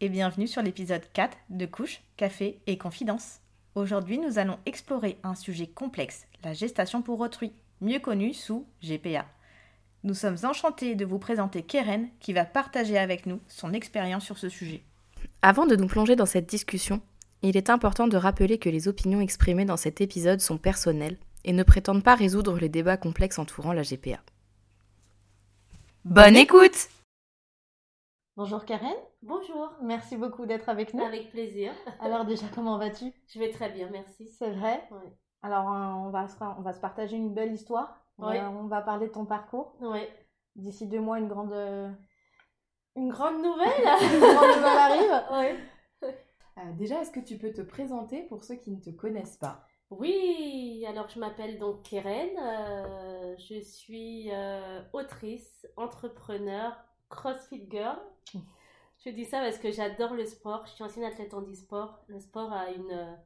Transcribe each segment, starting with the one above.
et bienvenue sur l'épisode 4 de Couche, Café et Confidence. Aujourd'hui, nous allons explorer un sujet complexe, la gestation pour autrui, mieux connu sous GPA. Nous sommes enchantés de vous présenter Keren qui va partager avec nous son expérience sur ce sujet. Avant de nous plonger dans cette discussion, il est important de rappeler que les opinions exprimées dans cet épisode sont personnelles et ne prétendent pas résoudre les débats complexes entourant la GPA. Bonne écoute Bonjour Karen. Bonjour. Merci beaucoup d'être avec nous. Avec plaisir. Alors déjà, comment vas-tu? Je vais très bien, merci. C'est vrai? Oui. Alors euh, on va, se, on va se partager une belle histoire. Oui. Euh, on va parler de ton parcours. Oui. D'ici deux mois, une grande, euh, Une grande nouvelle une grande nouvelle arrive. Oui. Euh, Déjà, est-ce que tu peux te présenter pour ceux qui ne te connaissent pas? Oui, alors je m'appelle donc Keren. euh, je suis autrice, entrepreneur, CrossFit Girl. Je dis ça parce que j'adore le sport. Je suis ancienne athlète en e-sport. Le sport a une,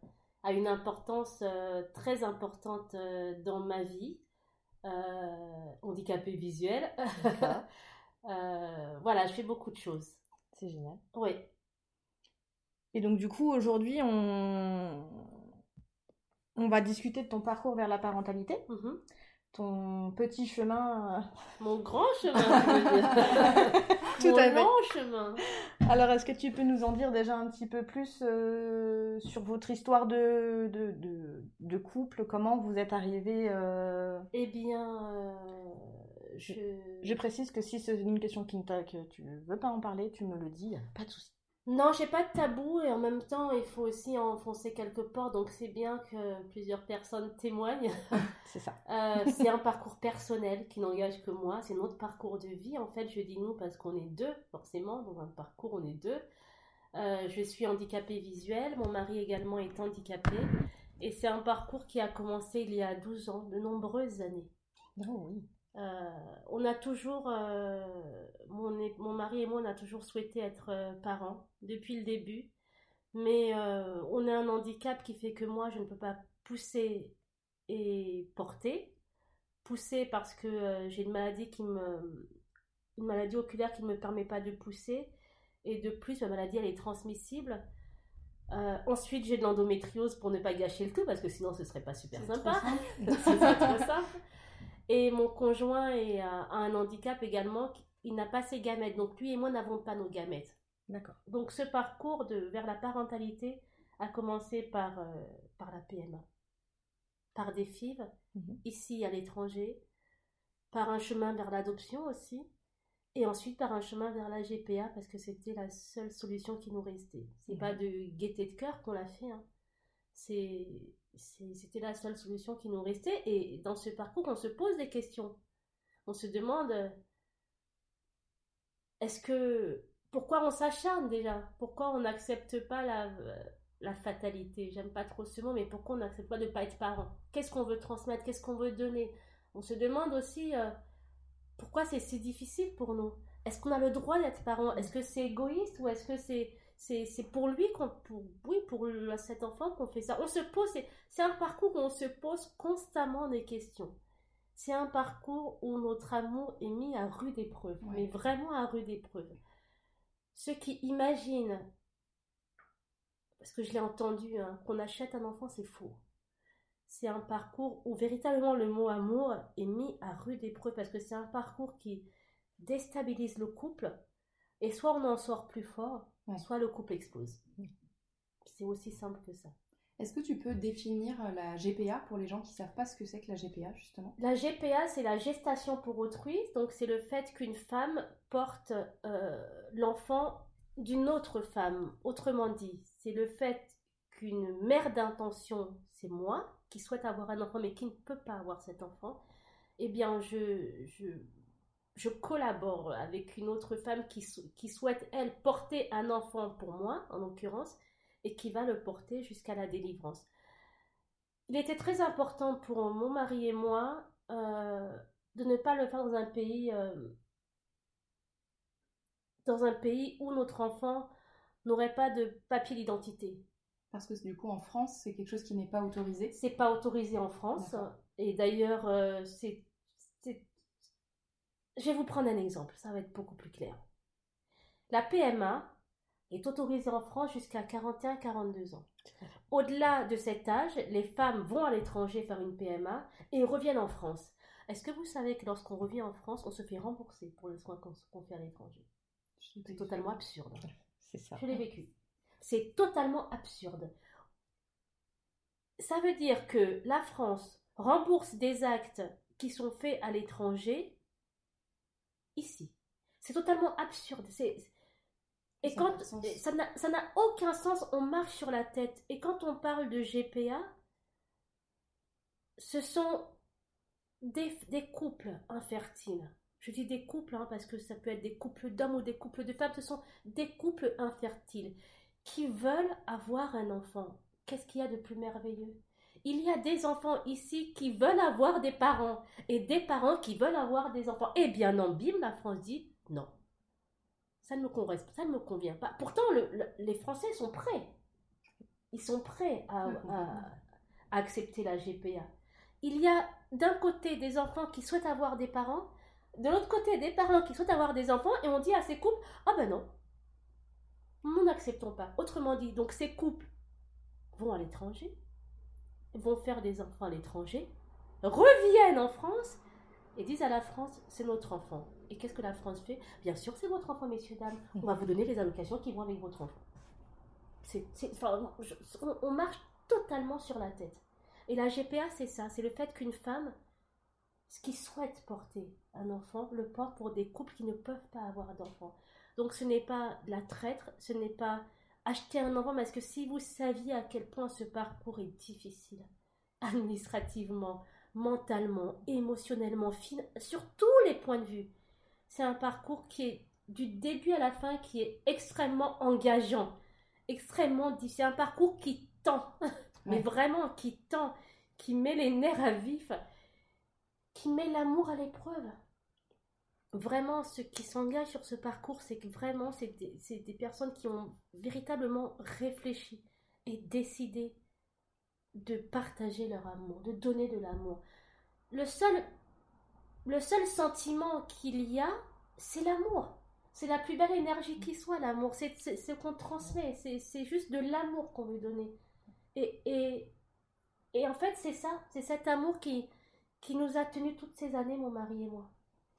a une importance euh, très importante euh, dans ma vie. Euh, handicapée visuelle. Euh, voilà, je fais beaucoup de choses. C'est génial. Oui. Et donc du coup, aujourd'hui, on... on va discuter de ton parcours vers la parentalité, Mhm. Ton petit chemin. euh. Mon grand chemin, je. Tout Mon à fait. chemin. Alors, est-ce que tu peux nous en dire déjà un petit peu plus euh, sur votre histoire de, de, de, de couple? Comment vous êtes arrivés euh, Eh bien, euh, je... Je précise que si c'est une question qui ne que tu ne veux pas en parler, tu me le dis, pas de souci. Non, j'ai pas de tabou et en même temps, il faut aussi enfoncer quelque part, donc c'est bien que plusieurs personnes témoignent. C'est ça. Euh, c'est un parcours personnel qui n'engage que moi, c'est notre parcours de vie. En fait, je dis nous parce qu'on est deux, forcément, dans un parcours, on est deux. Euh, je suis handicapée visuelle, mon mari également est handicapé. Et c'est un parcours qui a commencé il y a 12 ans, de nombreuses années. Oh oui. Euh, on a toujours, euh, mon, mari et moi, on a toujours souhaité être euh, parents depuis le début. Mais on a un handicap qui fait que moi, je ne peux pas pousser et porter. Pousser parce que j'ai une maladie qui me, une maladie oculaire qui ne me permet pas de pousser. Et de plus, ma maladie, elle est transmissible. Euh, ensuite, j'ai de l'endométriose pour ne pas gâcher le tout, parce que sinon, ce serait pas super trop sympa. simple. C'est pas trop simple. Et mon conjoint est, euh, a un handicap également, il n'a pas ses gamètes. Donc lui et moi n'avons pas nos gamètes. D'accord. Donc ce parcours de, vers la parentalité a commencé par, euh, par la PMA, par des FIV, Mhm. ici à l'étranger, par un chemin vers l'adoption aussi, et ensuite par un chemin vers la GPA parce que c'était la seule solution qui nous restait. C'est Mhm. pas de gaieté de cœur qu'on l'a fait, hein. c'est- c'était la seule solution qui nous restait. Et dans ce parcours, on se pose des questions. On se demande est-ce que pourquoi on s'acharne déjà? Pourquoi on n'accepte pas la, la fatalité? J'aime pas trop ce mot, mais pourquoi on n'accepte pas de ne pas être parent? Qu'est-ce qu'on veut transmettre? Qu'est-ce qu'on veut donner? On se demande aussi euh, pourquoi c'est si difficile pour nous? Est-ce qu'on a le droit d'être parent? Est-ce que c'est égoïste ou est-ce que c'est c'est c'est pour lui qu'on pour oui pour cet enfant qu'on fait ça On se pose c'est c'est un parcours où on se pose constamment des questions. C'est un parcours où notre amour est mis à rude épreuve, Ouais. mais vraiment à rude épreuve. Ceux qui imaginent, parce que je l'ai entendu, hein, qu'on achète un enfant, c'est faux. C'est un parcours où véritablement le mot amour est mis à rude épreuve, parce que c'est un parcours qui déstabilise le couple, et soit on en sort plus fort, Ouais. soit le couple explose. C'est aussi simple que ça. Est-ce que tu peux définir la GPA pour les gens qui savent pas ce que c'est que la GPA justement? La GPA, c'est la gestation pour autrui. Donc, c'est le fait qu'une femme porte euh, l'enfant d'une autre femme. Autrement dit, c'est le fait qu'une mère d'intention, c'est moi, qui souhaite avoir un enfant mais qui ne peut pas avoir cet enfant, eh bien, je, je, je collabore avec une autre femme qui, sou- qui souhaite, elle, porter un enfant pour moi, en l'occurrence, et qui va le porter jusqu'à la délivrance. Il était très important pour mon mari et moi euh, de ne pas le faire dans un pays euh, dans un pays où notre enfant n'aurait pas de papier d'identité. Parce que du coup, en France, c'est quelque chose qui n'est pas autorisé? C'est pas autorisé en France. Et d'ailleurs, euh, c'est, Je vais vous prendre un exemple, ça va être beaucoup plus clair. La PMA est autorisée en France jusqu'à 41-42 ans. Au-delà de cet âge, les femmes vont à l'étranger faire une PMA et reviennent en France. Est-ce que vous savez que lorsqu'on revient en France, on se fait rembourser pour les soins qu'on fait à l'étranger? C'est totalement absurde. C'est ça. Je l'ai vécu. C'est totalement absurde. Ça veut dire que la France rembourse des actes qui sont faits à l'étranger ici. C'est totalement absurde. et quand ça n'a aucun sens, on marche sur la tête. Et quand on parle de GPA, ce sont des, des couples infertiles. Je dis des couples hein, parce que ça peut être des couples d'hommes ou des couples de femmes. Ce sont des couples infertiles qui veulent avoir un enfant. Qu'est-ce qu'il y a de plus merveilleux? Il y a des enfants ici qui veulent avoir des parents et des parents qui veulent avoir des enfants. Eh bien non, bim, la France dit non. Ça ne me, ça ne me convient pas. Pourtant, les Français sont prêts. Ils sont prêts à, à accepter la GPA. Il y a d'un côté des enfants qui souhaitent avoir des parents, de l'autre côté des parents qui souhaitent avoir des enfants, et on dit à ces couples, ah ben non, nous n'acceptons pas. Autrement dit, donc ces couples vont à l'étranger, vont faire des enfants à l'étranger, reviennent en France et disent à la France, c'est notre enfant. Et qu'est-ce que la France fait? Bien sûr, c'est votre enfant, messieurs, dames. On va vous donner les allocations qui vont avec votre enfant. C'est, on marche totalement sur la tête. Et la GPA, c'est ça, c'est le fait qu'une femme qui souhaite porter un enfant le porte pour des couples qui ne peuvent pas avoir d'enfant. Donc ce n'est pas la traître, ce n'est pas acheter un enfant, parce que si vous saviez à quel point ce parcours est difficile, administrativement, mentalement, émotionnellement, sur tous les points de vue, c'est un parcours qui est du début à la fin, qui est extrêmement engageant, extrêmement difficile. C'est un parcours qui tend, mais vraiment qui tend, qui met les nerfs à vif, qui met l'amour à l'épreuve vraiment, ceux qui s'engagent sur ce parcours, c'est que vraiment, c'est des, personnes qui ont véritablement réfléchi et décidé de partager leur amour, de donner de l'amour. Le seul, le seul sentiment qu'il y a, c'est l'amour. C'est la plus belle énergie qui soit, l'amour. C'est ce qu'on transmet. C'est juste de l'amour qu'on veut donner. Et, et, en fait, c'est ça. C'est cet amour qui, qui nous a tenus toutes ces années, mon mari et moi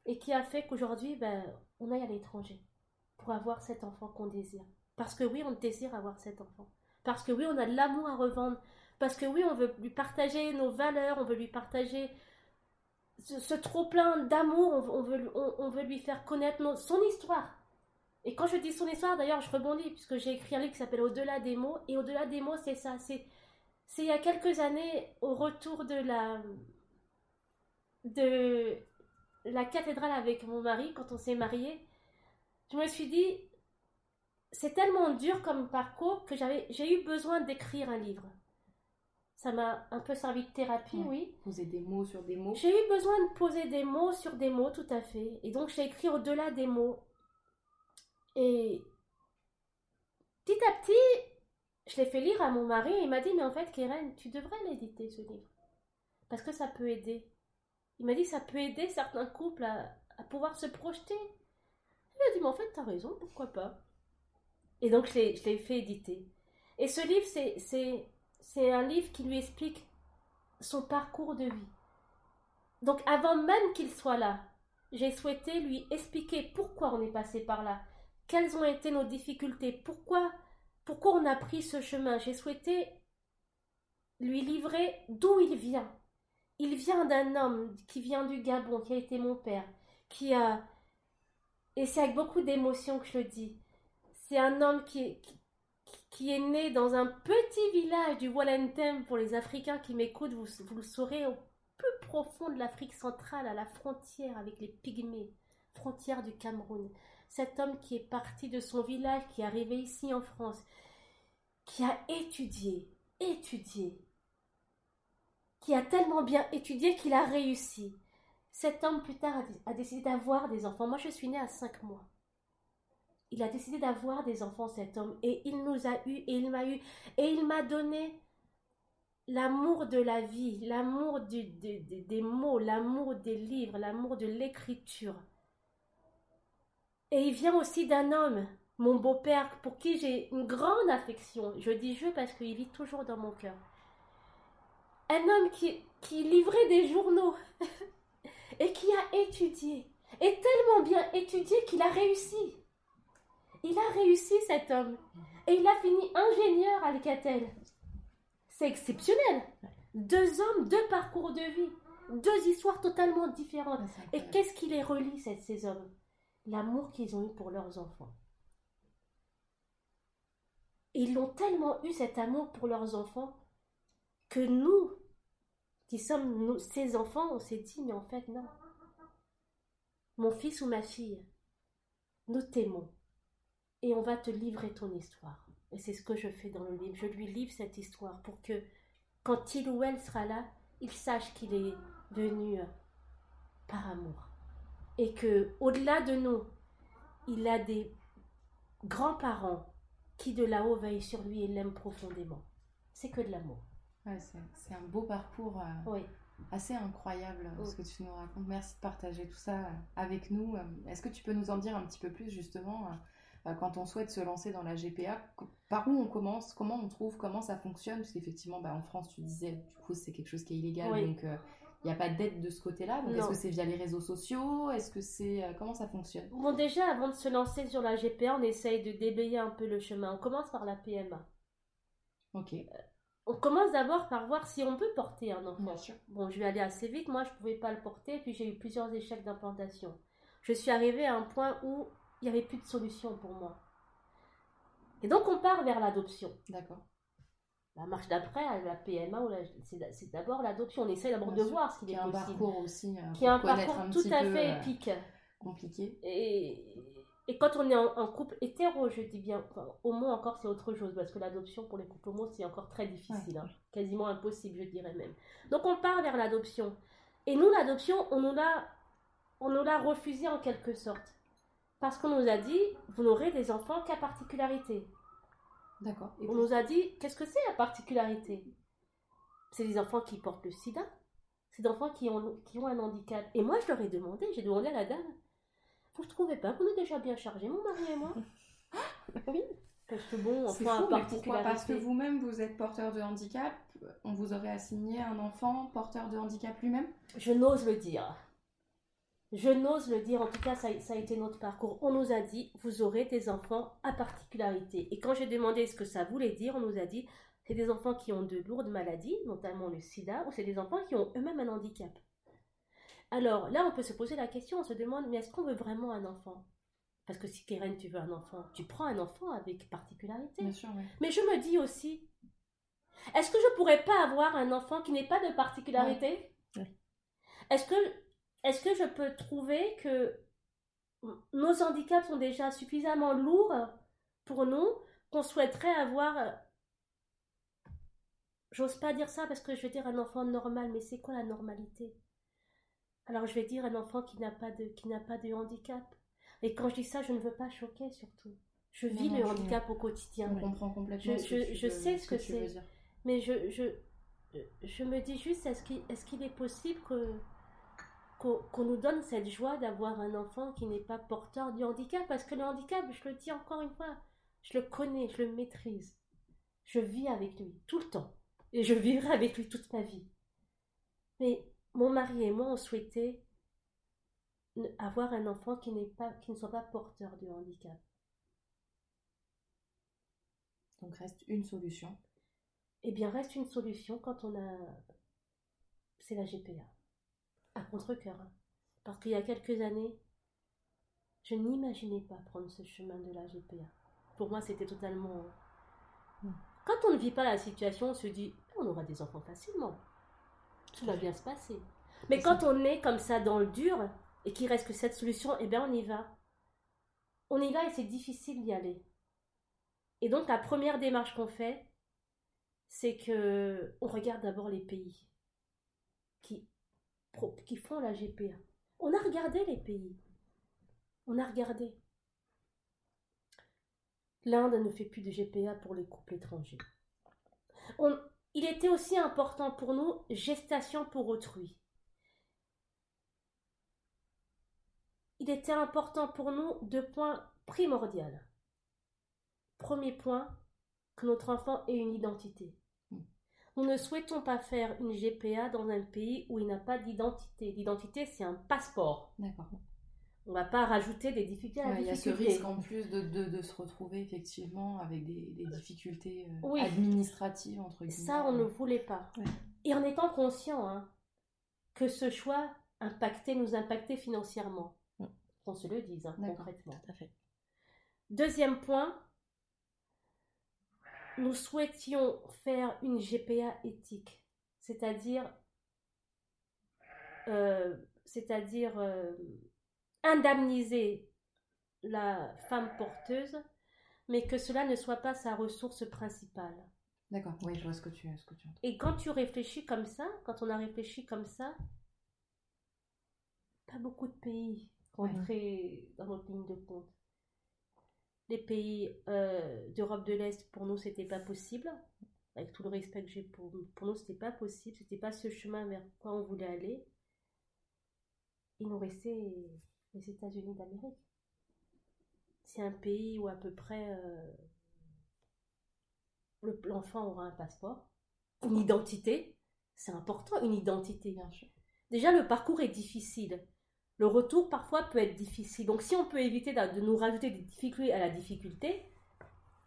et qui a fait qu'aujourd'hui, ben, on aille à l'étranger pour avoir cet enfant qu'on désire. Parce que oui, on désire avoir cet enfant. Parce que oui, on a de l'amour à revendre. Parce que oui, on veut lui partager nos valeurs, on veut lui partager ce, trop-plein d'amour, on, veut, on, veut lui faire connaître son histoire. Et quand je dis son histoire, d'ailleurs, je rebondis, puisque j'ai écrit un livre qui s'appelle Au-delà des mots. Et au-delà des mots, c'est ça. C'est, c'est il y a quelques années, au retour de la. de la cathédrale avec mon mari quand on s'est marié, je me suis dit, c'est tellement dur comme parcours que j'avais, j'ai eu besoin d'écrire un livre. Ça m'a un peu servi de thérapie, oui. Poser des mots sur des mots. J'ai eu besoin de poser des mots sur des mots, tout à fait. Et donc j'ai écrit au-delà des mots. Et petit à petit, je l'ai fait lire à mon mari et il m'a dit, mais en fait, Keren, tu devrais l'éditer ce livre. Parce que ça peut aider. Il m'a dit ça peut aider certains couples à, pouvoir se projeter. Il m'a dit, mais en fait, t'as raison, pourquoi pas? Et donc, je l'ai fait éditer. Et ce livre, c'est un livre qui lui explique son parcours de vie. Donc, avant même qu'il soit là, j'ai souhaité lui expliquer pourquoi on est passé par là, quelles ont été nos difficultés, pourquoi, pourquoi on a pris ce chemin? J'ai souhaité lui livrer d'où il vient, il vient d'un homme qui vient du Gabon, qui a été mon père, qui a... Et c'est avec beaucoup d'émotion que je le dis. C'est un homme qui est, qui, est né dans un petit village du Wallentem. Pour les Africains qui m'écoutent, vous, vous le saurez, au plus profond de l'Afrique centrale, à la frontière avec les Pygmées, frontière du Cameroun. Cet homme qui est parti de son village, qui est arrivé ici en France, qui a étudié, étudié, qui a tellement bien étudié qu'il a réussi. Cet homme plus tard a décidé d'avoir des enfants. Moi, je suis née à cinq mois. Il a décidé d'avoir des enfants, cet homme, et il nous a eu, et il m'a eu, et il m'a donné l'amour de la vie, l'amour des mots, l'amour des livres, l'amour de l'écriture. Et il vient aussi d'un homme, mon beau-père, pour qui j'ai une grande affection. Je dis je parce qu'il vit toujours dans mon cœur. Un homme qui, qui livrait des journaux et qui a étudié, et tellement bien étudié qu'il a réussi. Il a réussi cet homme. Et il a fini ingénieur à Alcatel. C'est exceptionnel. Deux hommes, deux parcours de vie, deux histoires totalement différentes. Et qu'est-ce qui les relie, ces hommes? L'amour qu'ils ont eu pour leurs enfants. ils ont tellement eu cet amour pour leurs enfants que nous, qui sommes ces enfants, on s'est dit, mais en fait, non. Mon fils ou ma fille, nous t'aimons et on va te livrer ton histoire. Et c'est ce que je fais dans le livre. Je lui livre cette histoire pour que quand il ou elle sera là, il sache qu'il est venu euh, par amour. Et que au-delà de nous, il a des grands-parents qui de là-haut veillent sur lui et l'aiment profondément. C'est que de l'amour. C'est un beau parcours euh, assez incroyable ce que tu nous racontes. Merci de partager tout ça euh, avec nous. Est-ce que tu peux nous en dire un petit peu plus justement euh, quand on souhaite se lancer dans la GPA, par où on commence, comment on trouve, comment ça fonctionne? Parce qu'effectivement, bah, en France, tu disais, du coup, c'est quelque chose qui est illégal, donc il euh, n'y a pas d'aide de ce côté-là. est-ce que c'est via les réseaux sociaux? Est-ce que c'est euh, comment ça fonctionne? Bon, déjà, avant de se lancer sur la GPA, on essaye de déblayer un peu le chemin. On commence par la PMA. Ok. On commence d'abord par voir si on peut porter un enfant. Bon, je vais aller assez vite. Moi, je ne pouvais pas le porter, puis j'ai eu plusieurs échecs d'implantation. Je suis arrivée à un point où il n'y avait plus de solution pour moi. Et donc on part vers l'adoption. D'accord. La marche d'après, la PMA, c'est d'abord l'adoption. On essaie d'abord de voir ce qu'il est, possible. Qui a un parcours aussi. Euh, qui est un parcours tout à fait euh, épique. Compliqué. Et, et quand on est en, couple hétéro, je dis bien, homo encore c'est autre chose, parce que l'adoption pour les couples homo c'est encore très difficile, hein. quasiment impossible je dirais même. Donc on part vers l'adoption. Et nous l'adoption, on nous l'a, on nous l'a refusé en quelque sorte. Parce qu'on nous a dit, vous n'aurez des enfants qu'à particularité. D'accord. On nous a dit, qu'est-ce que c'est la particularité? C'est des enfants qui portent le sida. C'est des enfants qui ont, qui ont un handicap. Et moi, je leur ai demandé, j'ai demandé à la dame, vous ne trouvez pas qu'on est déjà bien chargé, mon mari et moi Oui. Parce que bon, enfin, fou, pourquoi Parce que vous-même, vous êtes porteur de handicap, on vous aurait assigné un enfant porteur de handicap lui-même? Je n'ose le dire. Je n'ose le dire, en tout cas, ça, a été notre parcours. On nous a dit, vous aurez des enfants à particularité. Et quand j'ai demandé ce que ça voulait dire, on nous a dit, c'est des enfants qui ont de lourdes maladies, notamment le sida, ou c'est des enfants qui ont eux-mêmes un handicap. Alors là, on peut se poser la question, on se demande, mais est-ce qu'on veut vraiment un enfant? Parce que si Keren, tu veux un enfant, tu prends un enfant avec particularité. Bien sûr, oui. Mais je me dis aussi, est-ce que je pourrais pas avoir un enfant qui n'ait pas de particularité? Est-ce que que je peux trouver que nos handicaps sont déjà suffisamment lourds pour nous qu'on souhaiterait avoir J'ose pas dire ça parce que je vais dire un enfant normal, mais c'est quoi la normalité? Alors je vais dire un enfant qui n'a pas de qui n'a pas de handicap. Et quand je dis ça, je ne veux pas choquer surtout. Je vis le handicap au quotidien. On comprend complètement. Je, je, sais ce que, c'est. Mais je, je, je me dis juste, est-ce qu'il est, est possible que qu'on nous donne cette joie d'avoir un enfant qui n'est pas porteur du handicap, parce que le handicap, je le dis encore une fois, je le connais, je le maîtrise. Je vis avec lui tout le temps, et je vivrai avec lui toute ma vie. Mais mon mari et moi, on souhaitait avoir un enfant qui, n'est pas, qui ne soit pas porteur du handicap. Donc reste une solution. Eh bien, reste une solution quand on a... C'est la GPA à contre-coeur. Hein. Parce qu'il y a quelques années, je n'imaginais pas prendre ce chemin de la GPA. Pour moi, c'était totalement. Hmm. Quand on ne vit pas la situation, on se dit on aura des enfants facilement. Tout va bien se passer. Mais quand on est comme ça dans le dur et qu'il reste que cette solution, eh bien on y va. On y va et c'est difficile d'y aller. Et donc la première démarche qu'on fait, c'est que on regarde d'abord les pays qui, qui font la GPA. On a regardé les pays. On a regardé. L'Inde ne fait plus de GPA pour les couples étrangers. Il était aussi important pour nous gestation pour autrui. Il était important pour nous deux points primordiaux. Premier point, que notre enfant ait une identité. Hmm. Nous ne souhaitons pas faire une GPA dans un pays où il n'a pas d'identité. L'identité, c'est un passeport. D'accord on va pas rajouter des difficultés à Il y a ce risque en plus de, de, se retrouver effectivement avec des, des difficultés euh, administratives, entre guillemets. Ça, on ne voulait pas. Et en étant conscient hein, que ce choix impactait, nous impactait financièrement. Mm. Qu'on se le dise hein, concrètement. Tout à fait. Deuxième point, nous souhaitions faire une GPA éthique, c'est-à-dire, euh, c'est-à-dire euh, indemniser la femme porteuse, mais que cela ne soit pas sa ressource principale. D'accord, oui, je vois ce que tu, ce que tu entends. Et quand tu réfléchis comme ça, quand on a réfléchi comme ça, pas beaucoup de pays rentraient dans notre ligne de compte. Les pays euh, d'Europe de l'Est, pour nous, c'était pas possible. Avec tout le respect que j'ai pour, pour nous, c'était pas possible. C'était pas ce chemin vers quoi on voulait aller. Il nous restait les États-Unis d'Amérique. C'est un pays où à peu près euh, l'enfant aura un passeport, une identité. C'est important, une identité, bien sûr. Déjà, le parcours est difficile. Le retour, parfois, peut être difficile. Donc, si on peut éviter de, nous rajouter des difficultés à la difficulté,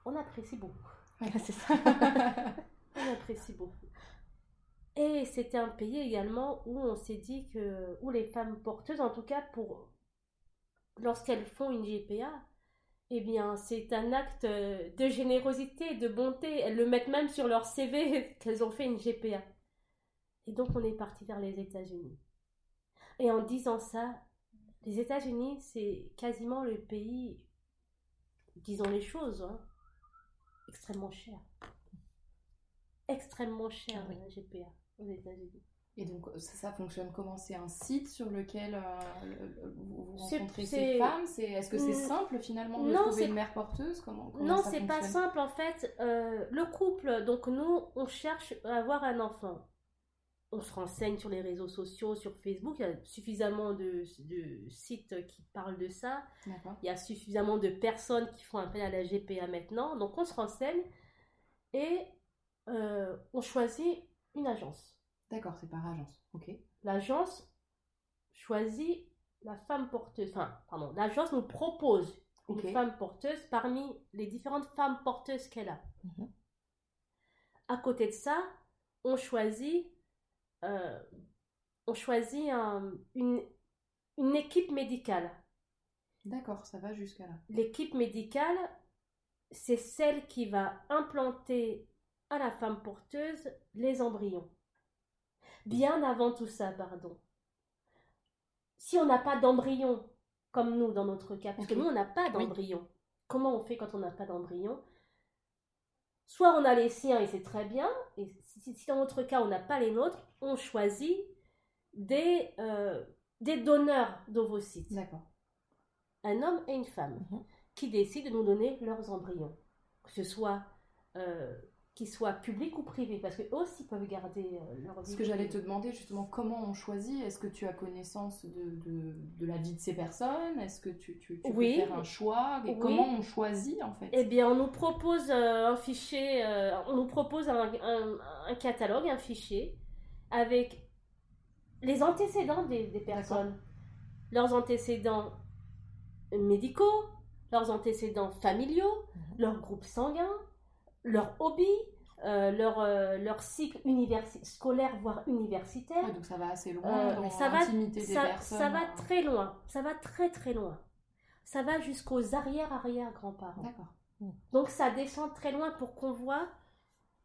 on apprécie beaucoup. c'est ça. on apprécie beaucoup. Et c'était un pays également où on s'est dit que, où les femmes porteuses, en tout cas pour lorsqu'elles font une GPA, eh bien, c'est un acte de générosité, de bonté. Elles le mettent même sur leur CV qu'elles ont fait une GPA. Et donc, on est parti vers les États-Unis. Et en disant ça, les États-Unis, c'est quasiment le pays, disons les choses, hein, extrêmement cher. Extrêmement cher, ah la GPA aux États-Unis. Et donc, ça, fonctionne comment? C'est un site sur lequel euh, vous rencontrez ces femmes? Est-ce que c'est simple finalement de trouver une mère porteuse? Comment, Non, c'est pas simple en fait. Euh, le couple, donc nous, on cherche à avoir un enfant. On se renseigne sur les réseaux sociaux, sur Facebook. Il y a suffisamment de, de sites qui parlent de ça. Il y a suffisamment de personnes qui font appel à la GPA maintenant. Donc, on se renseigne et euh, on choisit une agence. D'accord, c'est par agence. Ok. L'agence choisit la femme porteuse. Enfin, pardon, l'agence nous propose une femme porteuse parmi les différentes femmes porteuses qu'elle a. Mhm. À côté de ça, on choisit, euh, on choisit une, une équipe médicale. D'accord, ça va jusqu'à là. L'équipe médicale, c'est celle qui va implanter à la femme porteuse les embryons bien avant tout ça, pardon. Si on n'a pas d'embryon, comme nous dans notre cas, parce que nous on n'a pas d'embryon, comment on fait quand on n'a pas d'embryon? Soit on a les siens et c'est très bien, et si, dans notre cas on n'a pas les nôtres, on choisit des, euh, des donneurs d'ovocytes. D'accord. Un homme et une femme mhm. qui décident de nous donner leurs embryons. Que ce soit euh, qu'ils soient publics ou privés, parce qu'eux aussi peuvent garder euh, leur vie. Ce que j'allais te demander justement, comment on choisit? Est-ce que tu as connaissance de, de, de, la vie de ces personnes? Est-ce que tu, tu, tu peux faire un choix? Et comment on choisit en fait? Eh bien, on nous propose euh, un fichier, euh, on nous propose un, un, catalogue, un fichier, avec les antécédents des, des personnes, leurs antécédents médicaux, leurs antécédents familiaux, mhm. leur groupe sanguin, leur hobby, euh, leur, euh, leur cycle scolaire, voire universitaire. donc ça va assez loin euh, ça va, Ça va très loin. Ça va très très loin. Ça va jusqu'aux arrière-arrière-grands-parents. D'accord. Hmm. Donc ça descend très loin pour qu'on voit,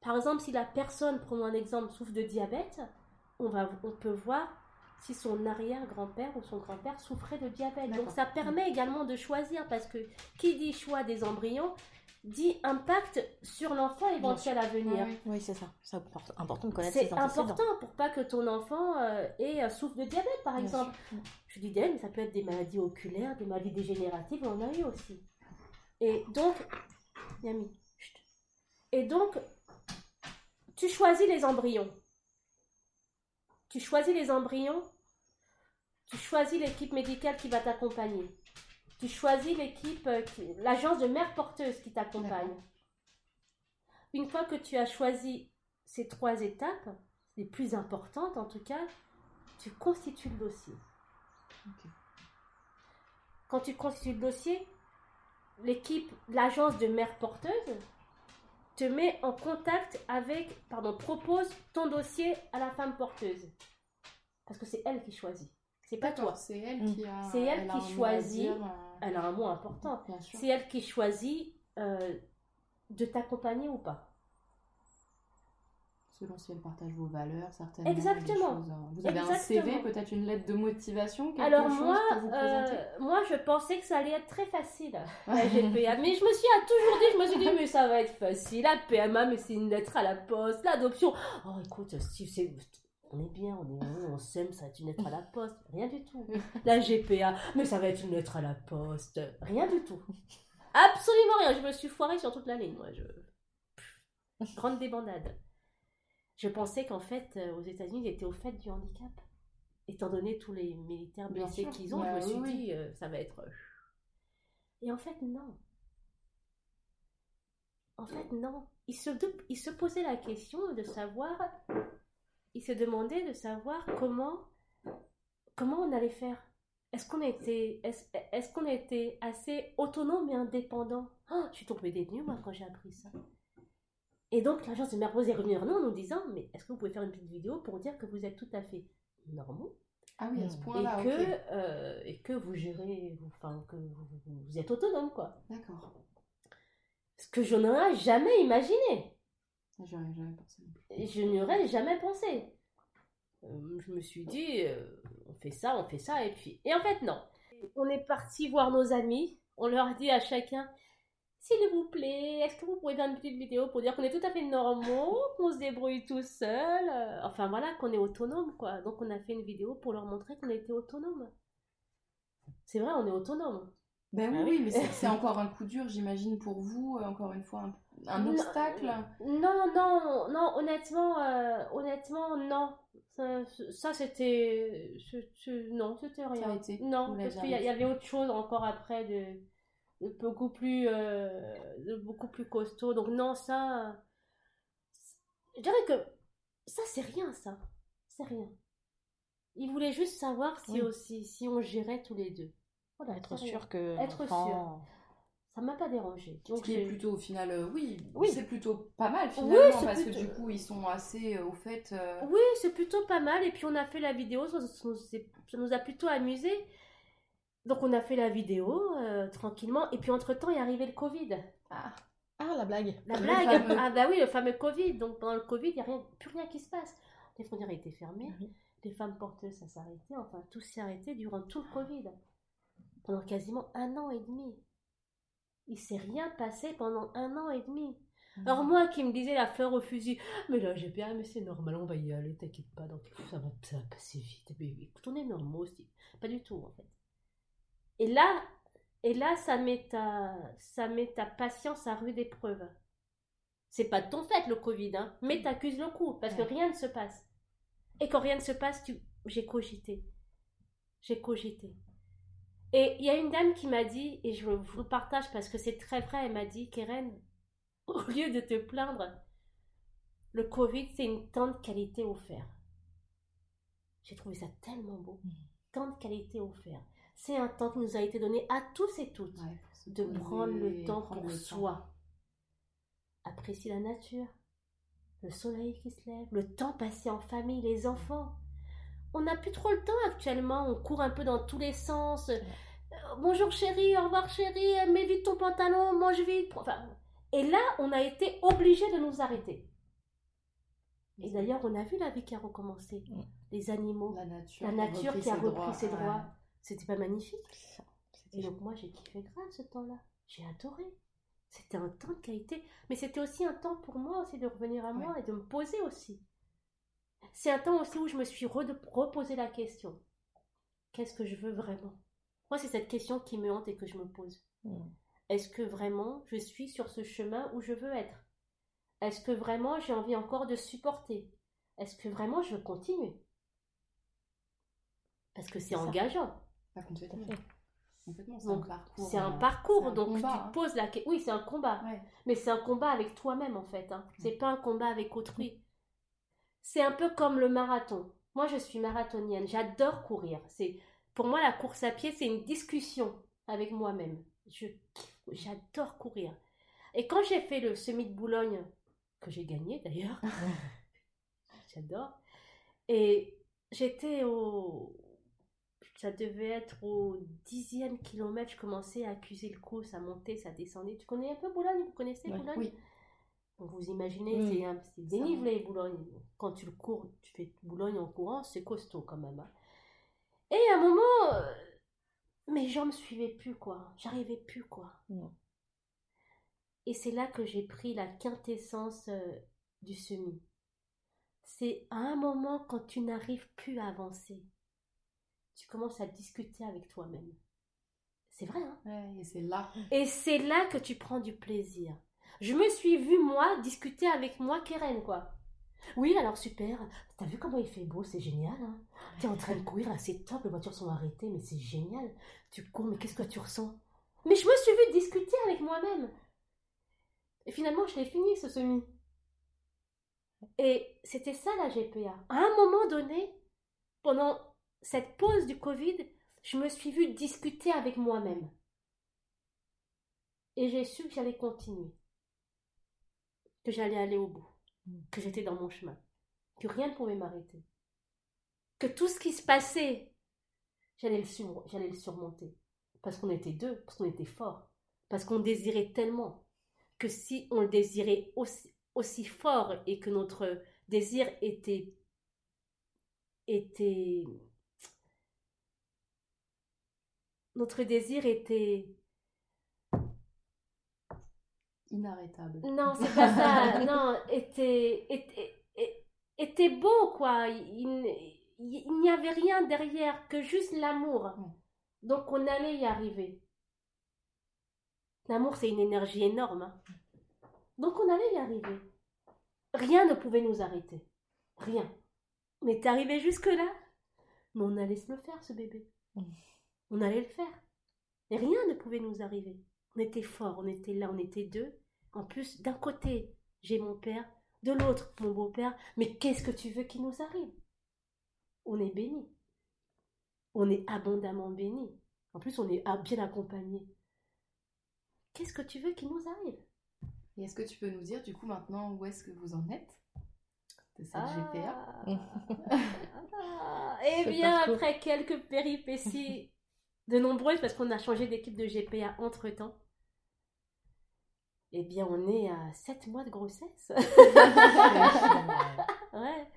par exemple, si la personne, prenons un exemple, souffre de diabète, on, va, on peut voir si son arrière-grand-père ou son grand-père souffrait de diabète. Donc ça permet également de choisir, parce que qui dit choix des embryons, dit impact sur l'enfant éventuel à venir. Oui, c'est ça. C'est important de connaître C'est important pour pas que ton enfant euh, ait, euh, souffre de diabète, par exemple. Je dis diabète, mais ça peut être des maladies oculaires, des maladies dégénératives, on en a eu aussi. Et donc, Yami, et donc, tu choisis les embryons. Tu choisis les embryons, tu choisis l'équipe médicale qui va t'accompagner. Tu choisis l'équipe, euh, l'agence de mère porteuse qui t'accompagne. Une fois que tu as choisi ces trois étapes, les plus importantes en tout cas, tu constitues le dossier. Quand tu constitues le dossier, l'équipe, l'agence de mère porteuse te met en contact avec, pardon, propose ton dossier à la femme porteuse. Parce que c'est elle qui choisit. C'est pas toi. C'est elle qui a. C'est elle, qui choisit. Euh, elle a un mot important. C'est elle qui choisit euh, de t'accompagner ou pas. Selon si elle partage vos valeurs, certainement. Exactement. Euh, vous avez un CV, peut-être une lettre de motivation, quelque Alors chose moi, pour vous présenter moi, je pensais que ça allait être très facile, la GPA. mais je me suis toujours dit, je me suis dit, mais ça va être facile. La PMA, mais c'est une lettre à la poste. L'adoption, oh écoute, Steve, c'est on est bien, on est on s'aime, ça va être une lettre à la poste. Rien du tout. La GPA, mais ça va être une lettre à la poste. Rien du tout. Absolument rien. Je me suis foirée sur toute la ligne, moi. Je... Grande débandade. Je pensais qu'en fait, euh, aux États-Unis, ils étaient au fait du handicap. Étant donné tous les militaires blessés qu'ils ont, je me bah suis dit, euh, ça va être. Euh, Et en fait, non. En fait, non. Ils se, ils se posaient la question de savoir il se demandait de savoir comment, comment on allait faire. Est-ce qu'on était, est-ce, qu'on était assez autonome et indépendant? Oh, Je suis tombée des nues, moi, quand j'ai appris ça. Et donc, l'agence de Mermoz est revenue en nous disant Mais est-ce que vous pouvez faire une petite vidéo pour dire que vous êtes tout à fait normaux? Ah oui, à ce point-là. Et, que, euh, et que vous gérez, enfin, que vous, êtes autonome, quoi. D'accord. Ce que je n'aurais jamais imaginé. Je n'y aurais jamais pensé. Euh, je me suis dit, euh, on fait ça, on fait ça, et puis. Et en fait, non. On est parti voir nos amis. On leur dit à chacun, s'il vous plaît, est-ce que vous pourriez faire une petite vidéo pour dire qu'on est tout à fait normaux, qu'on se débrouille tout seul, euh, enfin voilà, qu'on est autonome, quoi. Donc on a fait une vidéo pour leur montrer qu'on était autonome. C'est vrai, on est autonome. Ben oui, ah mais c'est encore un coup dur, j'imagine, pour vous, encore une fois, un, obstacle. Non, non, non, honnêtement, honnêtement, non. Ça, c'était. Non, c'était rien. non, parce qu'il y, avait autre chose encore après de, beaucoup, plus, euh, de beaucoup plus costaud. Donc, non, ça. Je dirais que ça, c'est rien, ça. C'est rien. Il voulait juste savoir si, aussi, si on gérait tous les deux. Voilà, être sûr que. Être sûr ça m'a pas dérangé. Donc Ce qui est plutôt au final, euh, oui, oui. c'est plutôt pas mal finalement parce que du coup ils sont assez euh, au fait. Euh, oui, c'est plutôt pas mal et puis on a fait la vidéo, ça, nous a plutôt amusé. Donc on a fait la vidéo tranquillement et puis entre temps est arrivé le Covid. Ah. ah la blague. La blague. Ah bah oui, le fameux Covid. Donc pendant le Covid, il n'y a rien, plus rien qui se passe. Les frontières étaient fermées, les femmes porteuses ça s'arrêtait, enfin tout s'est arrêté durant tout le Covid. Pendant quasiment un an et demi il s'est rien passé pendant un an et demi. Mmh. Alors moi qui me disais la fleur au fusil, mais là j'ai bien, mais c'est normal, on va y aller, t'inquiète pas, donc ça va, passer vite. Mais écoute, on est normaux aussi. Pas du tout en fait. Et là, et là ça met ta, ça met ta patience à rude épreuve. C'est pas de ton fait le Covid, hein, mais t'accuses le coup parce que rien ne se passe. Et quand rien ne se passe, tu... j'ai cogité. J'ai cogité. Et il y a une dame qui m'a dit, et je vous le partage parce que c'est très vrai, elle m'a dit, Keren, au lieu de te plaindre, le Covid, c'est une tant de qualité offerte. J'ai trouvé ça tellement beau. Mm. Tant de qualité offerte. C'est un temps qui nous a été donné à tous et toutes de prendre le temps pour soi. Apprécier la nature, le soleil qui se lève, le temps passé en famille, les enfants on n'a plus trop le temps actuellement. On court un peu dans tous les sens. Euh, bonjour chérie, au revoir chérie, euh, mets vite ton pantalon, mange vite. Enfin, et là, on a été obligé de nous arrêter. Et d'ailleurs, on a vu la vie qui a recommencé. Mm. Les animaux, la nature, la nature qui a repris ses droits. C'était pas magnifique Et donc moi, j'ai kiffé grave ce temps-là. J'ai adoré. C'était un temps de qualité, mais c'était aussi un temps pour moi aussi de revenir à moi et de me poser aussi. C'est un temps aussi où je me suis reposé la question. Qu'est-ce que je veux vraiment? Moi, c'est cette question qui me hante et que je me pose. Hmm. Est-ce que vraiment je suis sur ce chemin où je veux être? Est-ce que vraiment j'ai envie encore de supporter? Est-ce que vraiment je veux continuer? Parce que c'est engageant. C'est un parcours. donc tu te hein. poses la question. Oui, c'est un combat. Mais c'est un combat avec toi-même en fait. Hein. C'est pas un combat avec autrui. C'est un peu comme le marathon. Moi, je suis marathonienne. J'adore courir. C'est pour moi la course à pied, c'est une discussion avec moi-même. Je j'adore courir. Et quand j'ai fait le semi de Boulogne que j'ai gagné d'ailleurs, j'adore. Et j'étais au ça devait être au dixième kilomètre, je commençais à accuser le coup, ça montait, ça descendait. Tu connais un peu Boulogne? Vous connaissez Boulogne? Oui. Vous imaginez, c'est dénivelé Boulogne. Quand tu le cours, tu fais Boulogne en courant, c'est costaud quand même. Hein. Et à un moment, euh, mes jambes suivaient plus, quoi. J'arrivais plus, quoi. Et c'est là que j'ai pris la quintessence euh, du semi. C'est à un moment quand tu n'arrives plus à avancer tu commences à discuter avec toi-même. C'est vrai, hein Et c'est là. Et c'est là que tu prends du plaisir. Je me suis vue, moi, discuter avec moi, Keren, quoi. Oui, alors super. T'as vu comment il fait beau, c'est génial. Hein T'es en train de courir, là, c'est top, les voitures sont arrêtées, mais c'est génial. Tu cours, mais qu'est-ce que tu ressens? Mais je me suis vue discuter avec moi-même. Et finalement, je l'ai fini, ce semi. Et c'était ça la GPA. À un moment donné, pendant cette pause du Covid, je me suis vue discuter avec moi-même. Et j'ai su que j'allais continuer. Que j'allais aller au bout. Que j'étais dans mon chemin. Que rien ne pouvait m'arrêter. Que tout ce qui se passait, j'allais le, j'allais le surmonter. Parce qu'on était deux, parce qu'on était forts. Parce qu'on désirait tellement. Que si on le désirait aussi, aussi fort et que notre désir était était notre désir était inarrêtable. Non, c'est pas ça. non, était, était, était beau, quoi. Il, il n'y avait rien derrière que juste l'amour. Donc on allait y arriver. L'amour, c'est une énergie énorme. Hein. Donc on allait y arriver. Rien ne pouvait nous arrêter. Rien. On est arrivé jusque-là. Mais on allait se le faire, ce bébé on allait le faire. Et rien ne pouvait nous arriver. On était forts, on était là, on était deux. En plus, d'un côté, j'ai mon père, de l'autre, mon beau-père. Mais qu'est-ce que tu veux qu'il nous arrive? On est béni. On est abondamment béni. En plus, on est bien accompagné. Qu'est-ce que tu veux qu'il nous arrive? Et est-ce que tu peux nous dire, du coup, maintenant, où est-ce que vous en êtes? De cette GPA ah, Eh bien, après quelques péripéties de nombreuses parce qu'on a changé d'équipe de GPA entre temps. Eh bien, on est à 7 mois de grossesse. ouais.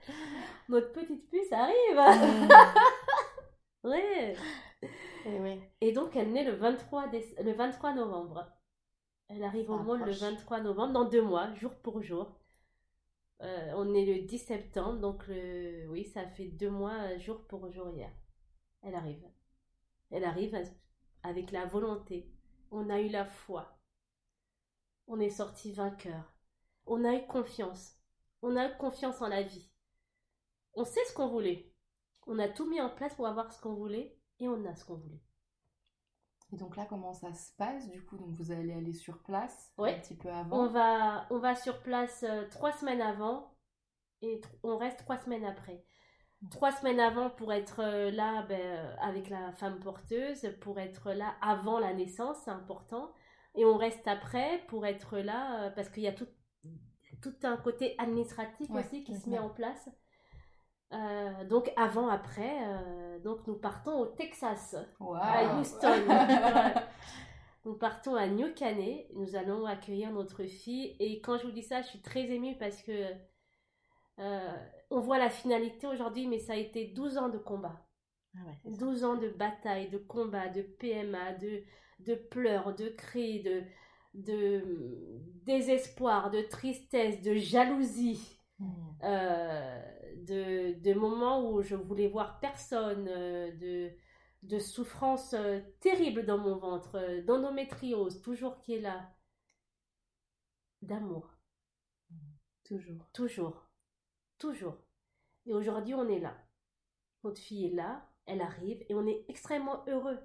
Notre petite puce arrive. ouais. Et, Et, donc, elle naît le 23, le 23 novembre. Elle arrive au monde le 23 novembre, dans deux mois, jour pour jour. Euh, on est le 10 septembre, donc le... oui, ça fait deux mois, jour pour jour hier. Elle arrive. Elle arrive avec la volonté. On a eu la foi. On est sorti vainqueur. On a eu confiance. On a eu confiance en la vie. On sait ce qu'on voulait. On a tout mis en place pour avoir ce qu'on voulait et on a ce qu'on voulait. Et donc là, comment ça se passe du coup? Donc vous allez aller sur place un petit peu avant? On va, on va sur place euh, trois semaines avant et on reste trois semaines après trois semaines avant pour être euh, là ben, avec la femme porteuse, pour être là avant la naissance, c'est important. Et on reste après pour être là euh, parce qu'il y a tout, tout un côté administratif aussi qui se met en place. donc avant, après, donc nous partons au Texas, à Houston. nous partons à New Caney, nous allons accueillir notre fille. Et quand je vous dis ça, je suis très émue parce que on voit la finalité aujourd'hui, mais ça a été 12 ans de combat. 12 ah ans de bataille, de combat, de PMA, de, de pleurs, de cris, de, de désespoir, de tristesse, de jalousie, hmm. euh, de, de, moments où je voulais voir personne, euh, de, de souffrance euh, terrible dans mon ventre, d'endométriose, toujours qui est là, d'amour. Toujours. Toujours. Toujours. Et aujourd'hui, on est là. Notre fille est là, elle arrive, et on est extrêmement heureux.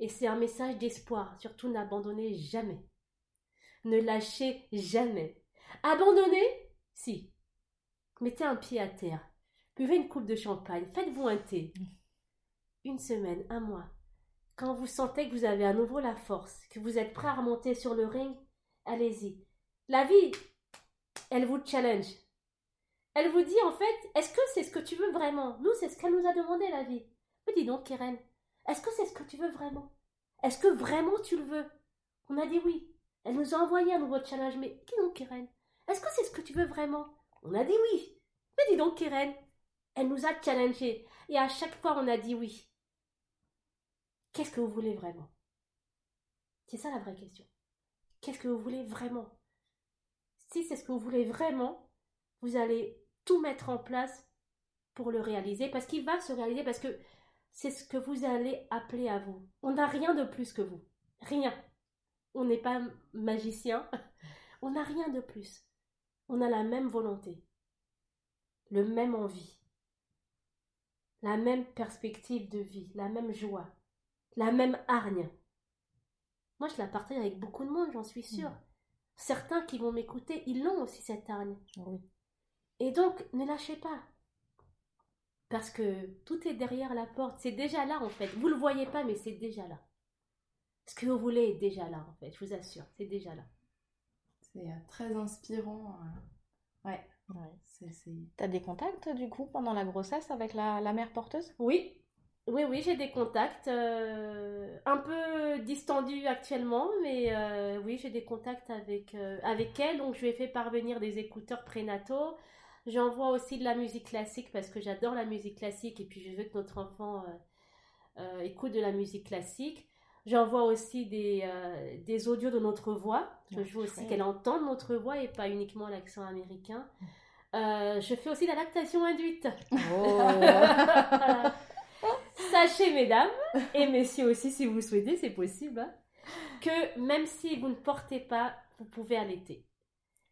Et c'est un message d'espoir. Surtout, n'abandonnez jamais. Ne lâchez jamais. Abandonnez? Si. Mettez un pied à terre. Buvez une coupe de champagne. Faites-vous un thé. Une semaine, un mois. Quand vous sentez que vous avez à nouveau la force, que vous êtes prêt à remonter sur le ring, allez-y. La vie, elle vous challenge. Elle vous dit en fait, est-ce que c'est ce que tu veux vraiment? Nous, c'est ce qu'elle nous a demandé, la vie. Mais dis donc, Keren, est-ce que c'est ce que tu veux vraiment? Est-ce que vraiment tu le veux? On a dit oui. Elle nous a envoyé un nouveau challenge, mais dis donc, Keren, est-ce que c'est ce que tu veux vraiment? On a dit oui. Mais dis donc, Keren, elle nous a challengé. Et à chaque fois, on a dit oui. Qu'est-ce que vous voulez vraiment? C'est ça la vraie question. Qu'est-ce que vous voulez vraiment? Si c'est ce que vous voulez vraiment, vous allez tout mettre en place pour le réaliser, parce qu'il va se réaliser, parce que c'est ce que vous allez appeler à vous. On n'a rien de plus que vous. Rien. On n'est pas magicien. On n'a rien de plus. On a la même volonté, le même envie, la même perspective de vie, la même joie, la même hargne. Moi, je la partage avec beaucoup de monde, j'en suis sûre. Mm. Certains qui vont m'écouter, ils l'ont aussi cette hargne. Oui. Et donc, ne lâchez pas. Parce que tout est derrière la porte. C'est déjà là, en fait. Vous ne le voyez pas, mais c'est déjà là. Ce que vous voulez est déjà là, en fait. Je vous assure, c'est déjà là. C'est euh, très inspirant. Euh. Ouais. ouais. T'as des contacts, du coup, pendant la grossesse avec la, mère porteuse? Oui. Oui, oui, j'ai des contacts. Euh, un peu distendus actuellement, mais oui, j'ai des contacts avec, avec elle. Donc, je lui ai fait parvenir des écouteurs prénataux. J'envoie aussi de la musique classique parce que j'adore la musique classique et puis je veux que notre enfant euh, euh, écoute de la musique classique. J'envoie aussi des, euh, des audios de notre voix. Je veux aussi qu'elle entende notre voix et pas uniquement l'accent américain. je fais aussi de la lactation induite. Oh. Sachez, mesdames et messieurs aussi, si vous souhaitez, c'est possible, hein, que même si vous ne portez pas, vous pouvez allaiter.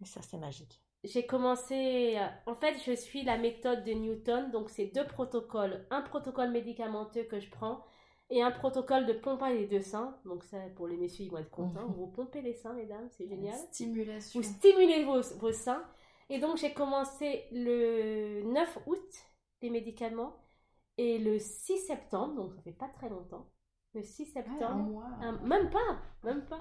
Mais ça, c'est magique j'ai commencé. Euh, en fait, je suis la méthode de Newton. Donc, c'est deux protocoles. Un protocole médicamenteux que je prends et un protocole de pompage des deux seins. Donc, ça, pour les messieurs, ils vont être contents. Mhm. Vous pompez les seins, mesdames, c'est génial. Stimulation. Vous stimulez vos, vos seins. Et donc, j'ai commencé le 9 août, les médicaments. Et le 6 septembre, donc ça fait pas très longtemps. Le 6 septembre. un mois. même pas, même pas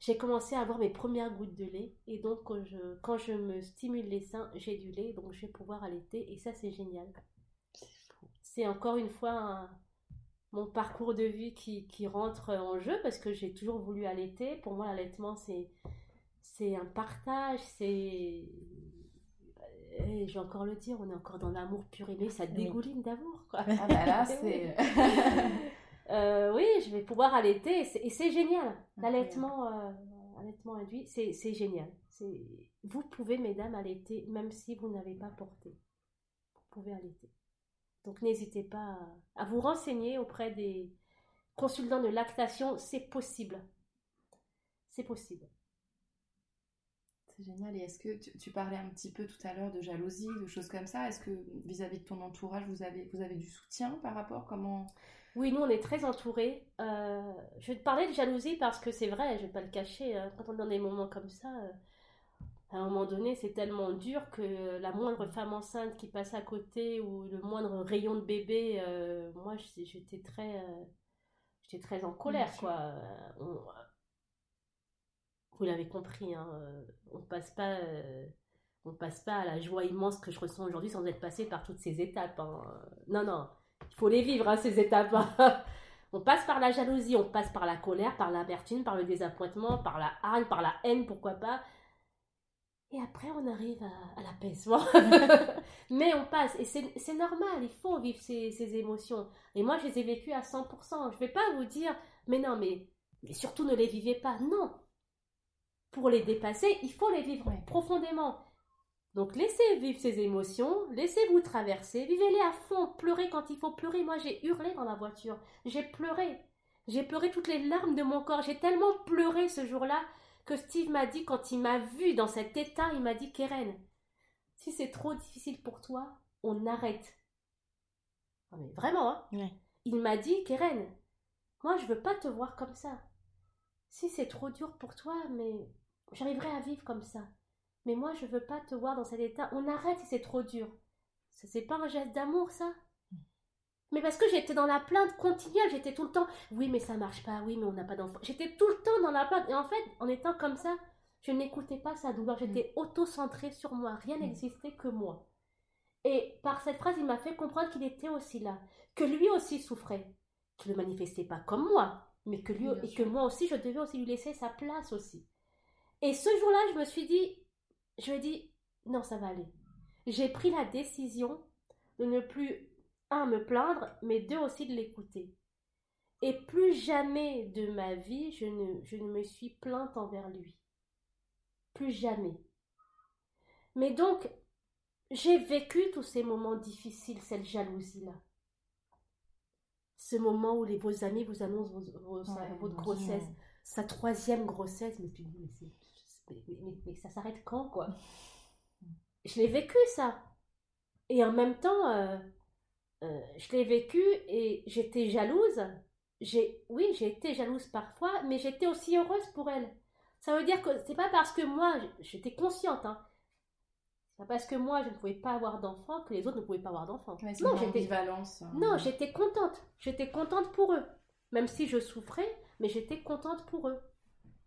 j'ai commencé à avoir mes premières gouttes de lait. Et donc, quand je, quand je me stimule les seins, j'ai du lait. Donc, je vais pouvoir allaiter. Et ça, c'est génial. C'est encore une fois mon parcours de vie qui, qui, rentre en jeu parce que j'ai toujours voulu allaiter. Pour moi, l'allaitement, c'est, c'est un partage. C'est. je vais encore le dire, on est encore dans l'amour pur aimé, ça dégouline d'amour. Ah bah là, c'est. Euh, oui, je vais pouvoir allaiter et c'est génial. L'allaitement euh, allaitement induit, c'est génial. Vous pouvez, mesdames, allaiter même si vous n'avez pas porté. Vous pouvez allaiter. Donc n'hésitez pas à, vous renseigner auprès des consultants de lactation. C'est possible. C'est possible. C'est génial. Et est-ce que tu, parlais un petit peu tout à l'heure de jalousie, de choses comme ça Est-ce que vis-à-vis de ton entourage, vous avez, vous avez du soutien par rapport? Comment? Oui, nous, on est très entourés. Euh, je vais te parler de jalousie parce que c'est vrai, je vais pas le cacher. Hein. quand on est dans des moments comme ça, euh, à un moment donné, c'est tellement dur que la moindre femme enceinte qui passe à côté ou le moindre rayon de bébé, euh, moi, j'étais très, j'étais très en colère, quoi. Vous l'avez compris, hein, on passe pas on passe pas à la joie immense que je ressens aujourd'hui sans être passé par toutes ces étapes. Hein. Non, non, il faut les vivre, hein, ces étapes. on passe par la jalousie, on passe par la colère, par l'amertume, par le désappointement, par la haine, par la haine, pourquoi pas. Et après, on arrive à, l'apaisement. mais on passe, et c'est normal, il faut vivre ces, émotions. Et moi, je les ai vécues à 100%. Je ne vais pas vous dire, mais non, mais surtout ne les vivez pas. Non. Pour les dépasser, il faut les vivre profondément. Donc laissez vivre ces émotions, laissez-vous traverser, vivez-les à fond, pleurez quand il faut pleurer. Moi j'ai hurlé dans la voiture, j'ai pleuré. J'ai pleuré toutes les larmes de mon corps, j'ai tellement pleuré ce jour-là que Steve m'a dit quand il m'a vu dans cet état, il m'a dit Keren, si c'est trop difficile pour toi, on arrête. Mais vraiment, hein Il m'a dit Keren, moi je veux pas te voir comme ça. Si c'est trop dur pour toi, mais j'arriverai à vivre comme ça. Mais moi, je veux pas te voir dans cet état. On arrête si c'est trop dur. C'est pas un geste d'amour, ça Mais parce que j'étais dans la plainte continuelle, j'étais tout le temps, oui, mais ça marche pas, oui, mais on n'a pas d'enfant. J'étais tout le temps dans la plainte. Et en fait, en étant comme ça, je n'écoutais pas sa douleur. J'étais mm. auto-centrée sur moi. Rien mm. n'existait que moi. Et par cette phrase, il m'a fait comprendre qu'il était aussi là, que lui aussi souffrait, qu'il ne manifestait pas comme moi, mais que lui et que moi aussi, je devais aussi lui laisser sa place aussi. Et ce jour-là, je me suis dit, je lui ai dit, non, ça va aller. J'ai pris la décision de ne plus, un, me plaindre, mais deux, aussi de l'écouter. Et plus jamais de ma vie, je ne, je ne me suis plainte envers lui. Plus jamais. Mais donc, j'ai vécu tous ces moments difficiles, cette jalousie-là. Ce moment où les, vos amis vous annoncent votre grossesse, sa troisième grossesse, mais tu dis, mais mais, ça s'arrête quand, quoi? Je l'ai vécu, ça. Et en même temps, euh, euh, je l'ai vécu et j'étais jalouse. J'ai, oui, j'ai été jalouse parfois, mais j'étais aussi heureuse pour elle. Ça veut dire que c'est pas parce que moi, j'étais consciente, hein. C'est pas parce que moi, je ne pouvais pas avoir d'enfants que les autres ne pouvaient pas avoir d'enfants. non, j'étais hein. Non, j'étais contente. J'étais contente pour eux. Même si je souffrais, mais j'étais contente pour eux.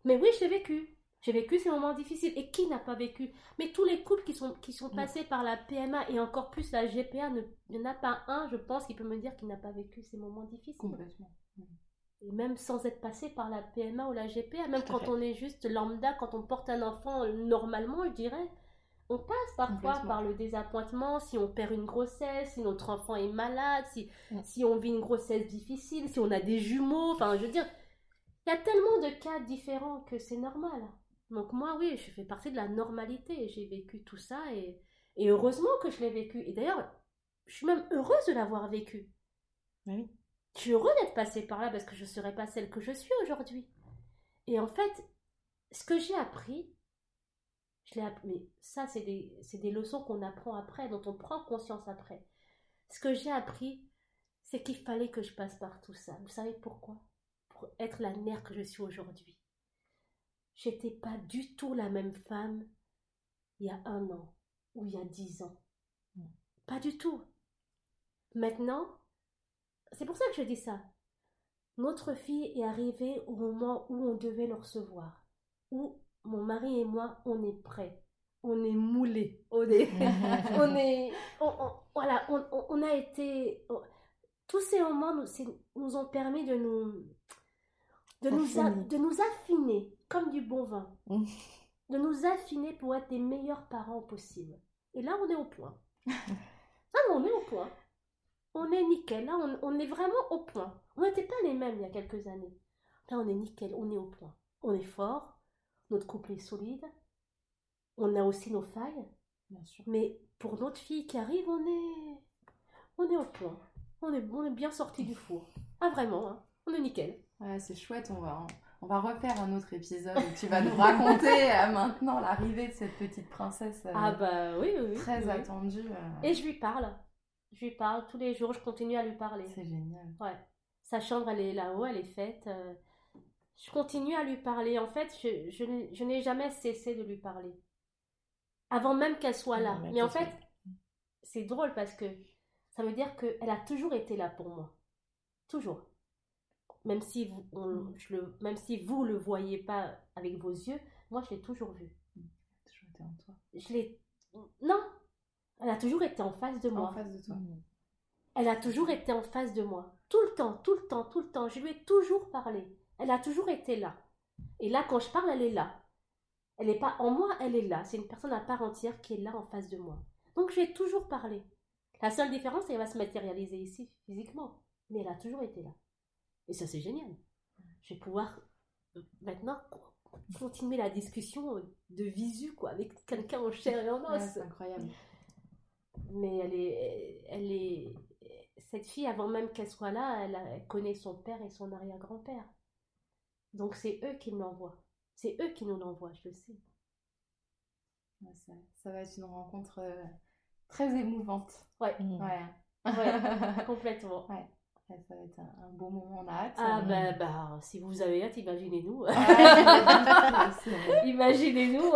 Mais oui, je l'ai vécu. J'ai vécu ces moments difficiles. Et qui n'a pas vécu? Mais tous les couples qui sont, qui sont mm. passés par la PMA et encore plus la GPA, ne, il n'y en a pas un, je pense, qui peut me dire qu'il n'a pas vécu ces moments difficiles. Complètement. Mm. Et même sans être passé par la PMA ou la GPA, même quand on est juste lambda, quand on porte un enfant normalement, je dirais, on passe parfois par le désappointement, si on perd une grossesse, si notre enfant est malade, si, mm. si on vit une grossesse difficile, si on a des jumeaux, enfin je veux dire, il y a tellement de cas différents que c'est normal. Donc moi, oui, je fais partie de la normalité. J'ai vécu tout ça et, heureusement que je l'ai vécu. Et d'ailleurs, je suis même heureuse de l'avoir vécu. Oui. Je suis heureuse d'être passée par là parce que je ne serais pas celle que je suis aujourd'hui. Et en fait, ce que j'ai appris, je l'ai mais ça, c'est des, des leçons qu'on apprend après, dont on prend conscience après. Ce que j'ai appris, c'est qu'il fallait que je passe par tout ça. Vous savez pourquoi? Pour être la mère que je suis aujourd'hui j'étais pas du tout la même femme il y a un an ou il y a dix ans. Pas du tout. Maintenant, c'est pour ça que je dis ça. Notre fille est arrivée au moment où on devait le recevoir, où mon mari et moi, on est prêts, on est moulés, on est, on est, voilà, on, a été, tous ces moments nous, nous ont permis de nous, de nous, de nous affiner, comme du bon vin. Mm. De nous affiner pour être les meilleurs parents possibles. Et là, on est au point. ah non, on est au point. On est nickel. Là, on, est vraiment au point. On n'était pas les mêmes il y a quelques années. Là, on est nickel. On est au point. On est fort. Notre couple est solide. On a aussi nos failles. Bien sûr. Mais pour notre fille qui arrive, on est, on est au point. On est, on est bien sorti du four. Ah, vraiment, hein. on est nickel. Ouais, c'est chouette. On va, on va refaire un autre épisode où tu vas nous raconter euh, maintenant l'arrivée de cette petite princesse. Euh, ah bah oui, oui, Très attendue. Euh. Et je lui parle. Je lui parle tous les jours, je continue à lui parler. C'est génial. Ouais. Sa chambre, elle est là-haut, elle est faite. Je continue à lui parler. En fait, je, je, n'ai jamais cessé de lui parler. Avant même qu'elle soit là. Mais en fait, c'est drôle parce que ça veut dire qu'elle a toujours été là pour moi. Toujours même si vous, mm. je le, même si vous le voyez pas avec vos yeux, moi je l'ai toujours vu. Mm. Toujours été en toi. Je l'ai, non, elle a toujours été en face de moi. En face de toi. Mm. Elle a toujours été en face de moi, tout le temps, tout le temps, tout le temps. Je lui ai toujours parlé. Elle a toujours été là. Et là, quand je parle, elle est là. Elle n'est pas en moi, elle est là. C'est une personne à part entière qui est là en face de moi. Donc j'ai toujours parlé. La seule différence, c'est qu'elle va se matérialiser ici, physiquement. Mais elle a toujours été là. Et ça, c'est génial. Je vais pouvoir euh, maintenant continuer la discussion de visu, quoi, avec quelqu'un en chair et en os. c'est incroyable. Mais elle est, elle est, cette fille, avant même qu'elle soit là, elle, connaît son père et son arrière-grand-père. Donc c'est eux qui me l'envoient. C'est eux qui nous l'envoient, je le sais. ça, ça, va être une rencontre euh, très émouvante. Ouais. Ouais. complètement. Ouais ça va être un, beau moment, on a hâte. Ah, bah, bah, si vous avez hâte, imaginez-nous. imaginez-nous.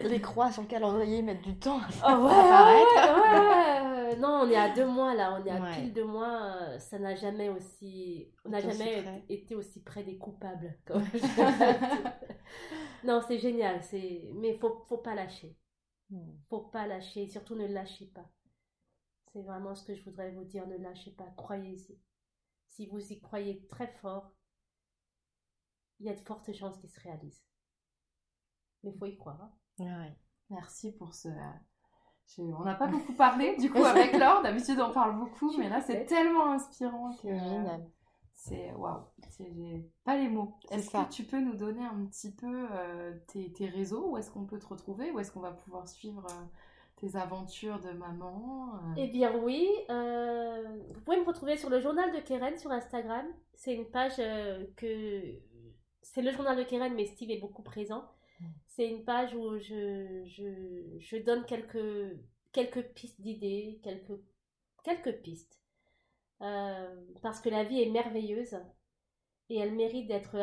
Les croix sur le calendrier mettent du temps à oh, apparaître. non, on est à deux mois là, on est à pile deux mois. Ça n'a jamais aussi. On n'a jamais été aussi près des coupables. non, c'est génial. C'est... Mais faut, faut pas lâcher. Hmm. Faut pas lâcher. Surtout ne lâchez pas. C'est vraiment ce que je voudrais vous dire. Ne lâchez pas. Croyez-y. Si vous y croyez très fort, il y a de fortes chances qu'il se réalise. Mais il faut y croire. Hein. Merci pour ce. On n'a pas beaucoup parlé du coup avec Laure. D'habitude on parle beaucoup, mais là c'est tellement inspirant que. C'est waouh, j'ai pas les mots. Est-ce que tu peux nous donner un petit peu euh, tes, tes, réseaux? Où est-ce qu'on peut te retrouver? Où est-ce qu'on va pouvoir suivre euh, tes aventures de maman euh. Eh bien oui, euh, vous pouvez me retrouver sur le journal de Keren sur Instagram. C'est une page euh, que... C'est le journal de Keren, mais Steve est beaucoup présent. Mm. C'est une page où je, je, je, donne quelques, quelques pistes d'idées, quelques, quelques pistes. parce que la vie est merveilleuse et elle mérite d'être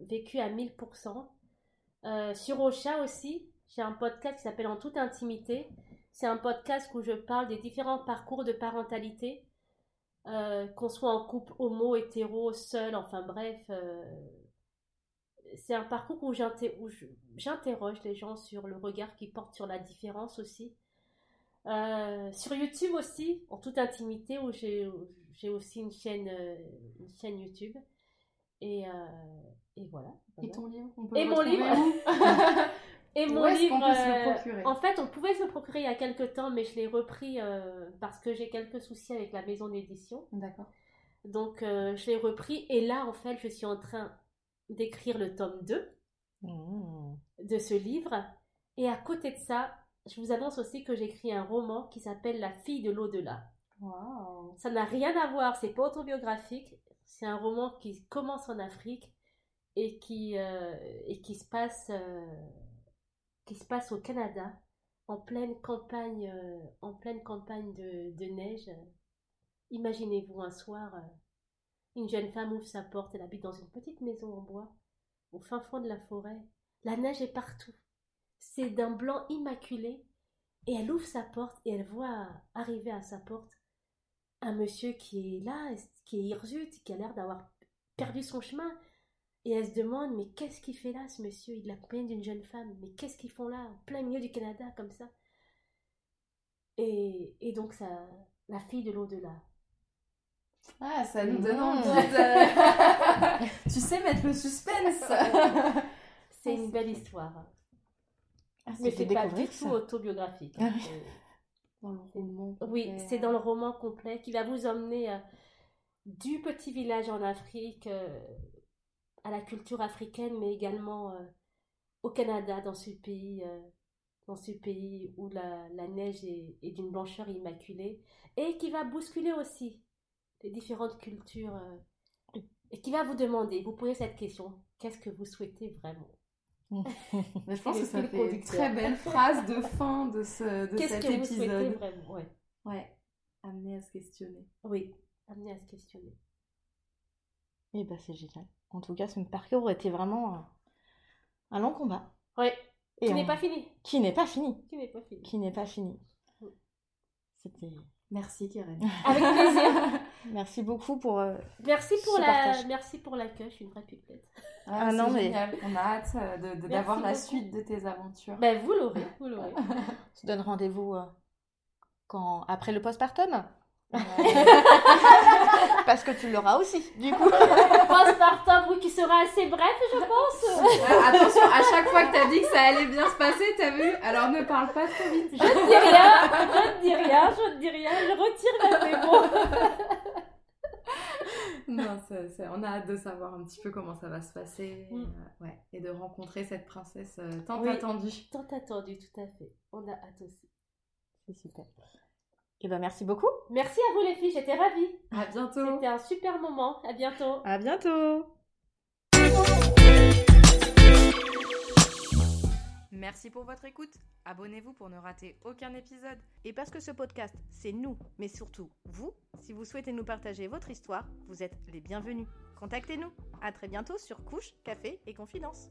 vécue à 1000%. sur Ocha aussi, j'ai un podcast qui s'appelle En toute intimité c'est un podcast où je parle des différents parcours de parentalité, euh, qu'on soit en couple homo, hétéro, seul, enfin bref. Euh, c'est un parcours où j'interroge les gens sur le regard qu'ils portent sur la différence aussi. Euh, sur YouTube aussi, en toute intimité, où j'ai aussi une chaîne, une chaîne YouTube. Et, et voilà. Et ton livre Et mon livre Et mon livre, euh, en fait, on pouvait se le procurer il y a quelques temps, mais je l'ai repris euh, parce que j'ai quelques soucis avec la maison d'édition. D'accord. Donc, euh, je l'ai repris et là, en fait, je suis en train d'écrire le tome 2 mmh. de ce livre. Et à côté de ça, je vous annonce aussi que j'écris un roman qui s'appelle La fille de l'au-delà. Wow. Ça n'a rien à voir, c'est pas autobiographique. C'est un roman qui commence en Afrique et qui, et qui se passe qui se passe au Canada, en pleine campagne, euh, en pleine campagne de, neige. Imaginez-vous un soir, euh, une jeune femme ouvre sa porte, elle habite dans une petite maison en bois, au fin fond de la forêt. La neige est partout. C'est d'un blanc immaculé. Et elle ouvre sa porte et elle voit arriver à sa porte un monsieur qui est là, qui est hirsute, qui a l'air d'avoir perdu son chemin. Et elle se demande, mais qu'est-ce qu'il fait là, ce monsieur? Il l'accompagne d'une jeune femme? Mais qu'est-ce qu'ils font là, en plein milieu du Canada, comme ça? Et, et donc, ça, la fille de l'au-delà. Ah, ça nous donne envie de... tu sais mettre le suspense C'est une belle histoire. Ah, mais c'est pas du tout autobiographique. Ah dans le roman Oui, c'est dans le roman complet qui va vous emmener euh, du petit village en Afrique euh, à la culture africaine, mais également euh, au Canada, dans ce pays, euh, dans ce pays où la, la neige est, est d'une blancheur immaculée, et qui va bousculer aussi les différentes cultures, euh, et qui va vous demander, vous posez cette question, qu'est-ce que vous souhaitez vraiment? Je pense que ça fait une très belle phrase de fin de, ce, de cet épisode. Qu'est-ce que vous souhaitez vraiment? Ouais. ouais, amener à se questionner. Oui, amener à se questionner. Et eh ben c'est génial. En tout cas, ce parcours était vraiment un, long combat. Oui. qui n'est pas fini. Qui n'est pas fini. Qui n'est pas fini. Qui n'est pas fini. C'était. Merci Karen. Avec plaisir. merci beaucoup pour. Euh, merci pour la. Merci pour l'accueil. Je suis une vraie pipette. Ah, ah non mais on a hâte euh, d'avoir la suite de tes aventures. Ben vous l'aurez, vous l'aurez. On se donne rendez-vous euh, quand après le postpartum. Parce que tu l'auras aussi, du coup. Postpartum, oui, qui sera assez bref, je pense. attention, à chaque fois que tu as dit que ça allait bien se passer, t'as vu Alors ne parle pas trop vite. Je ne dis rien, je ne dis rien, je ne dis rien, je retire la mémo. non, on a hâte de savoir un petit peu comment ça va se passer mm. euh, ouais, et de rencontrer cette princesse euh, tant attendue. Tant attendue, tout à fait. On a hâte aussi. C'est super. Et eh ben merci beaucoup. Merci à vous les filles, j'étais ravie. À bientôt. C'était un super moment. À bientôt. À bientôt. Merci pour votre écoute. Abonnez-vous pour ne rater aucun épisode. Et parce que ce podcast, c'est nous, mais surtout vous, si vous souhaitez nous partager votre histoire, vous êtes les bienvenus. Contactez-nous. À très bientôt sur Couche, Café et Confidence.